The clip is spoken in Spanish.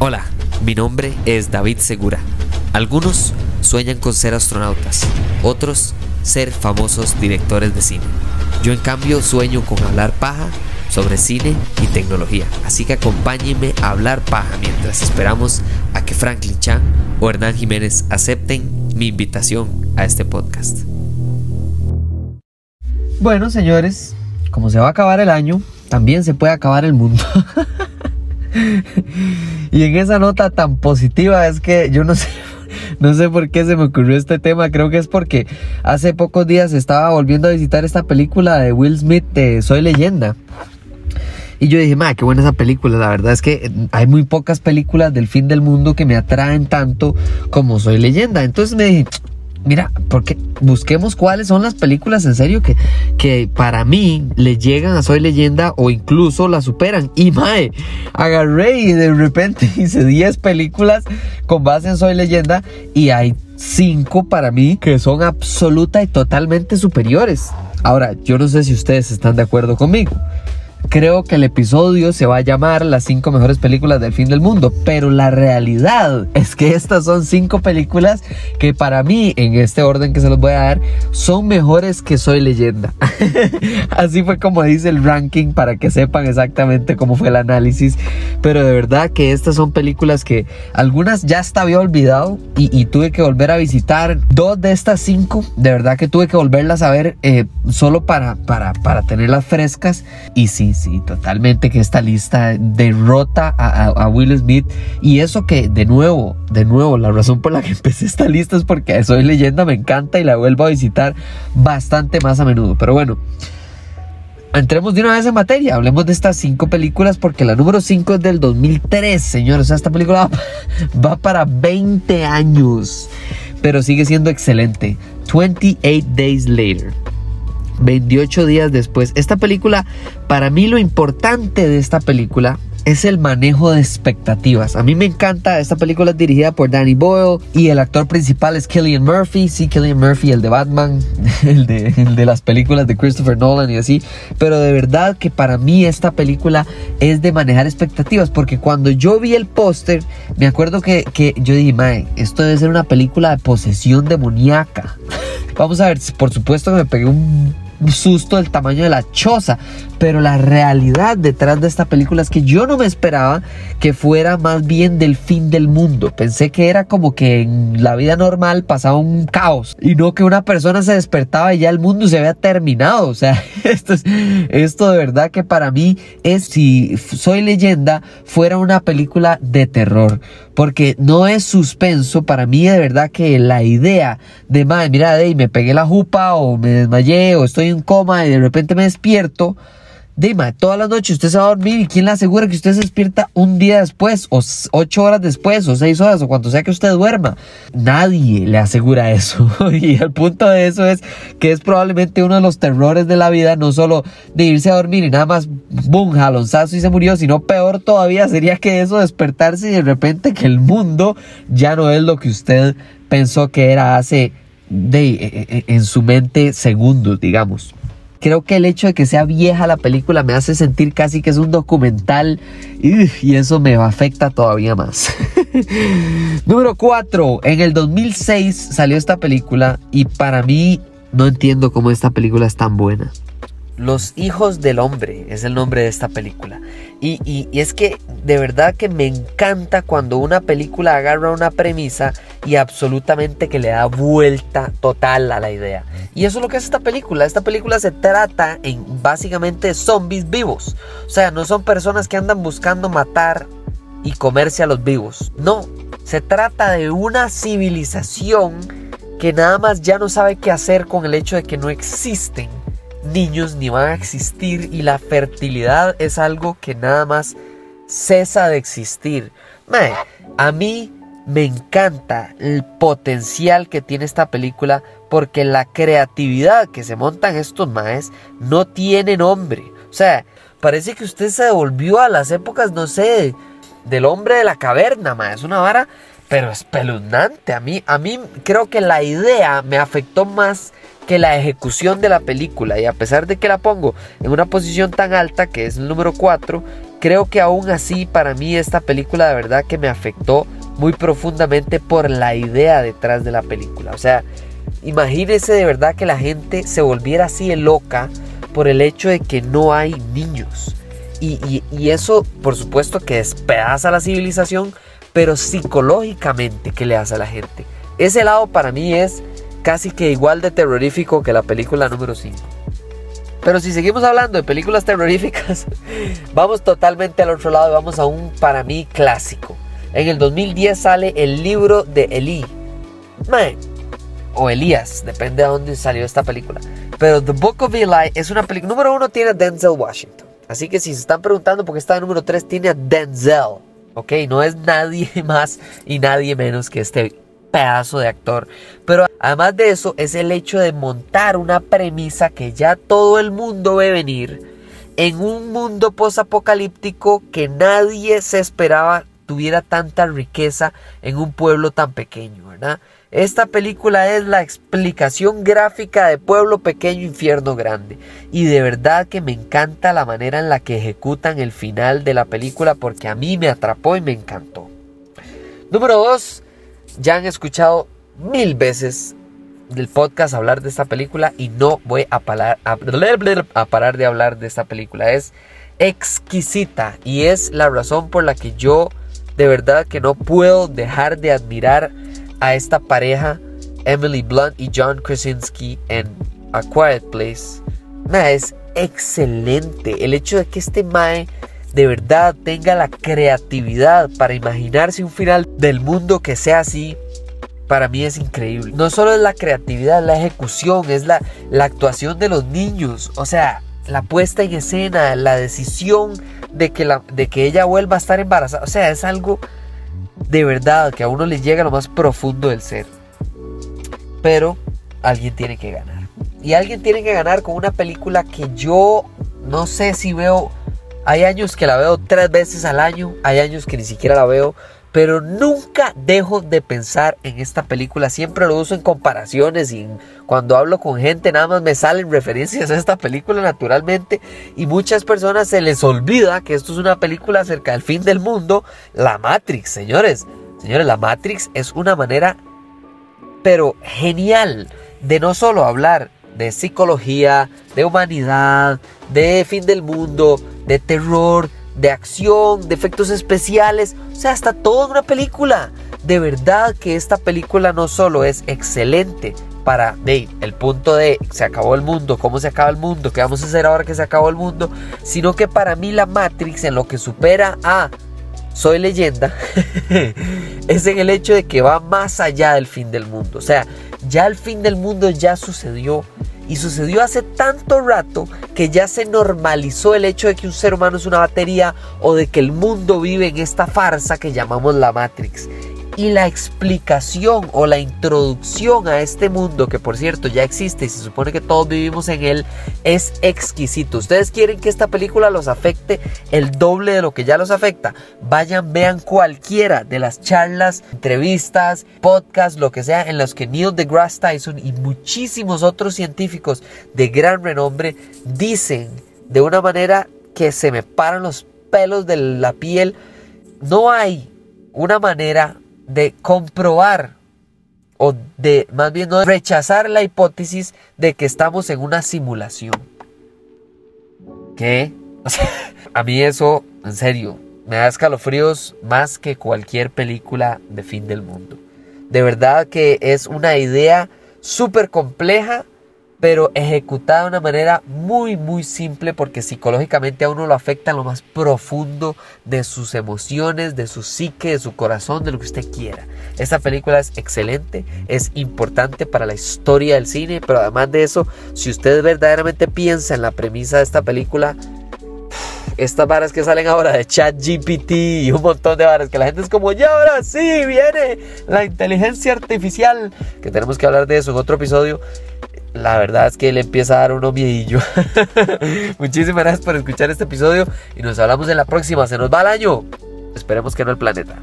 Hola, mi nombre es David Segura. Algunos sueñan con ser astronautas, otros ser famosos directores de cine. Yo en cambio sueño con hablar paja sobre cine y tecnología. Así que acompáñenme a hablar paja mientras esperamos a que Franklin Chan o Hernán Jiménez acepten mi invitación a este podcast. Bueno, señores, como se va a acabar el año, también se puede acabar el mundo. y en esa nota tan positiva es que yo no sé, no sé por qué se me ocurrió este tema. Creo que es porque hace pocos días estaba volviendo a visitar esta película de Will Smith de Soy Leyenda. Y yo dije, madre, qué buena esa película. La verdad es que hay muy pocas películas del fin del mundo que me atraen tanto como Soy Leyenda. Entonces me dije, mira, porque busquemos cuáles son las películas en serio que, que para mí le llegan a Soy Leyenda o incluso la superan. Y mae, agarré y de repente hice 10 películas con base en Soy Leyenda y hay 5 para mí que son absoluta y totalmente superiores. Ahora, yo no sé si ustedes están de acuerdo conmigo. Creo que el episodio se va a llamar las cinco mejores películas del fin del mundo, pero la realidad es que estas son cinco películas que para mí, en este orden que se los voy a dar, son mejores que Soy leyenda. Así fue como dice el ranking para que sepan exactamente cómo fue el análisis, pero de verdad que estas son películas que algunas ya hasta había olvidado y, tuve que volver a visitar. Dos de estas cinco, de verdad que tuve que volverlas a ver eh, solo para, para, para tenerlas frescas y sí sí, totalmente que esta lista derrota a, Will Smith. Y eso que, de nuevo, de nuevo, la razón por la que empecé esta lista es porque Soy Leyenda me encanta y la vuelvo a visitar bastante más a menudo. Pero bueno, entremos de una vez en materia. Hablemos de estas cinco películas porque la número 5 es del 2003, señores. Esta película va, va para 20 años, pero sigue siendo excelente. 28 Days Later. 28 días después. Esta película, para mí lo importante de esta película es el manejo de expectativas. A mí me encanta, esta película es dirigida por Danny Boyle y el actor principal es Killian Murphy. Sí, Killian Murphy, el de Batman, el de, las películas de Christopher Nolan y así. Pero de verdad que para mí esta película es de manejar expectativas porque cuando yo vi el póster, me acuerdo que, que yo dije, mae, esto debe ser una película de posesión demoníaca. Vamos a ver, por supuesto que me pegué un susto del tamaño de la choza. Pero la realidad detrás de esta película es que yo no me esperaba que fuera más bien del fin del mundo. Pensé que era como que en la vida normal pasaba un caos y no que una persona se despertaba y ya el mundo se había terminado. O sea, esto, es, esto de verdad que para mí es si soy leyenda fuera una película de terror. Porque no es suspenso. Para mí de verdad que la idea de, madre, mira, de, me pegué la jupa o me desmayé o estoy en coma y de repente me despierto Dima, todas las noches usted se va a dormir y quién le asegura que usted se despierta un día después o ocho horas después o seis horas o cuanto sea que usted duerma. Nadie le asegura eso. y el punto de eso es que es probablemente uno de los terrores de la vida, no solo de irse a dormir y nada más, boom, jalonzazo y se murió, sino peor todavía sería que eso despertarse y de repente que el mundo ya no es lo que usted pensó que era hace de, e, e, en su mente segundos, digamos. Creo que el hecho de que sea vieja la película me hace sentir casi que es un documental y eso me afecta todavía más. Número 4. En el 2006 salió esta película y para mí no entiendo cómo esta película es tan buena. Los hijos del hombre es el nombre de esta película. Y, es que de verdad que me encanta cuando una película agarra una premisa y absolutamente que le da vuelta total a la idea. Y eso es lo que es esta película. Esta película se trata en básicamente zombies vivos. O sea, no son personas que andan buscando matar y comerse a los vivos. No, se trata de una civilización que nada más ya no sabe qué hacer con el hecho de que no existen niños ni van a existir y la fertilidad es algo que nada más cesa de existir. a mí me encanta el potencial que tiene esta película porque la creatividad que se montan estos maes no tiene nombre. O sea, parece que usted se devolvió a las épocas, no sé, del hombre de la caverna, mae. Es una vara, pero espeluznante. A mí, a mí creo que la idea me afectó más que la ejecución de la película y a pesar de que la pongo en una posición tan alta que es el número 4 creo que aún así para mí esta película de verdad que me afectó muy profundamente por la idea detrás de la película. O sea, imagínese de verdad que la gente se volviera así de loca por el hecho de que no hay niños. Y, y eso, por supuesto, que despedaza la civilización, pero psicológicamente, ¿qué le hace a la gente? Ese lado para mí es casi que igual de terrorífico que la película número 5. Pero si seguimos hablando de películas terroríficas, vamos totalmente al otro lado y vamos a un para mí clásico. En el 2010 sale el libro de Eli. o Elías, depende de dónde salió esta película. Pero The Book of Eli es una película. Número uno tiene a Denzel Washington. Así que si se están preguntando por qué está en número 3, tiene a Denzel. Ok, no es nadie más y nadie menos que este pedazo de actor. Pero además de eso es el hecho de montar una premisa que ya todo el mundo ve venir en un mundo posapocalíptico que nadie se esperaba tuviera tanta riqueza en un pueblo tan pequeño, ¿verdad? Esta película es la explicación gráfica de Pueblo Pequeño, Infierno Grande. Y de verdad que me encanta la manera en la que ejecutan el final de la película porque a mí me atrapó y me encantó. Número 2. Ya han escuchado mil veces del podcast hablar de esta película y no voy a parar, a, a parar de hablar de esta película. Es exquisita y es la razón por la que yo de verdad que no puedo dejar de admirar a esta pareja, Emily Blunt y John Krasinski, en A Quiet Place, es excelente. El hecho de que este Mae de verdad tenga la creatividad para imaginarse un final del mundo que sea así, para mí es increíble. No solo es la creatividad, la ejecución, es la, la actuación de los niños. O sea, la puesta en escena, la decisión de que, la, de que ella vuelva a estar embarazada. O sea, es algo de verdad que a uno le llega lo más profundo del ser. Pero alguien tiene que ganar. Y alguien tiene que ganar con una película que yo no sé si veo. Hay años que la veo tres veces al año, hay años que ni siquiera la veo, pero nunca dejo de pensar en esta película. Siempre lo uso en comparaciones y cuando hablo con gente nada más me salen referencias a esta película naturalmente y muchas personas se les olvida que esto es una película acerca del fin del mundo, la Matrix, señores. Señores, la Matrix es una manera pero genial de no solo hablar de psicología, de humanidad, de fin del mundo, de terror, de acción, de efectos especiales, o sea, hasta toda una película. De verdad que esta película no solo es excelente para de, el punto de se acabó el mundo, cómo se acaba el mundo, qué vamos a hacer ahora que se acabó el mundo, sino que para mí la Matrix en lo que supera a Soy leyenda es en el hecho de que va más allá del fin del mundo. O sea, ya el fin del mundo ya sucedió y sucedió hace tanto rato que ya se normalizó el hecho de que un ser humano es una batería o de que el mundo vive en esta farsa que llamamos la Matrix y la explicación o la introducción a este mundo, que por cierto ya existe y se supone que todos vivimos en él, es exquisito. Ustedes quieren que esta película los afecte el doble de lo que ya los afecta. Vayan, vean cualquiera de las charlas, entrevistas, podcasts, lo que sea, en los que Neil deGrasse Tyson y muchísimos otros científicos de gran renombre dicen de una manera que se me paran los pelos de la piel. No hay una manera de comprobar o de más bien no rechazar la hipótesis de que estamos en una simulación. ¿Qué? a mí eso, en serio, me da escalofríos más que cualquier película de fin del mundo. De verdad que es una idea súper compleja pero ejecutada de una manera muy muy simple porque psicológicamente a uno lo afecta en lo más profundo de sus emociones, de su psique, de su corazón, de lo que usted quiera. Esta película es excelente, es importante para la historia del cine, pero además de eso, si usted verdaderamente piensa en la premisa de esta película, estas varas que salen ahora de chat GPT y un montón de varas que la gente es como, ya ahora sí, viene la inteligencia artificial, que tenemos que hablar de eso en otro episodio la verdad es que le empieza a dar uno miedillo. Muchísimas gracias por escuchar este episodio y nos hablamos en la próxima. Se nos va el año. Esperemos que no el planeta.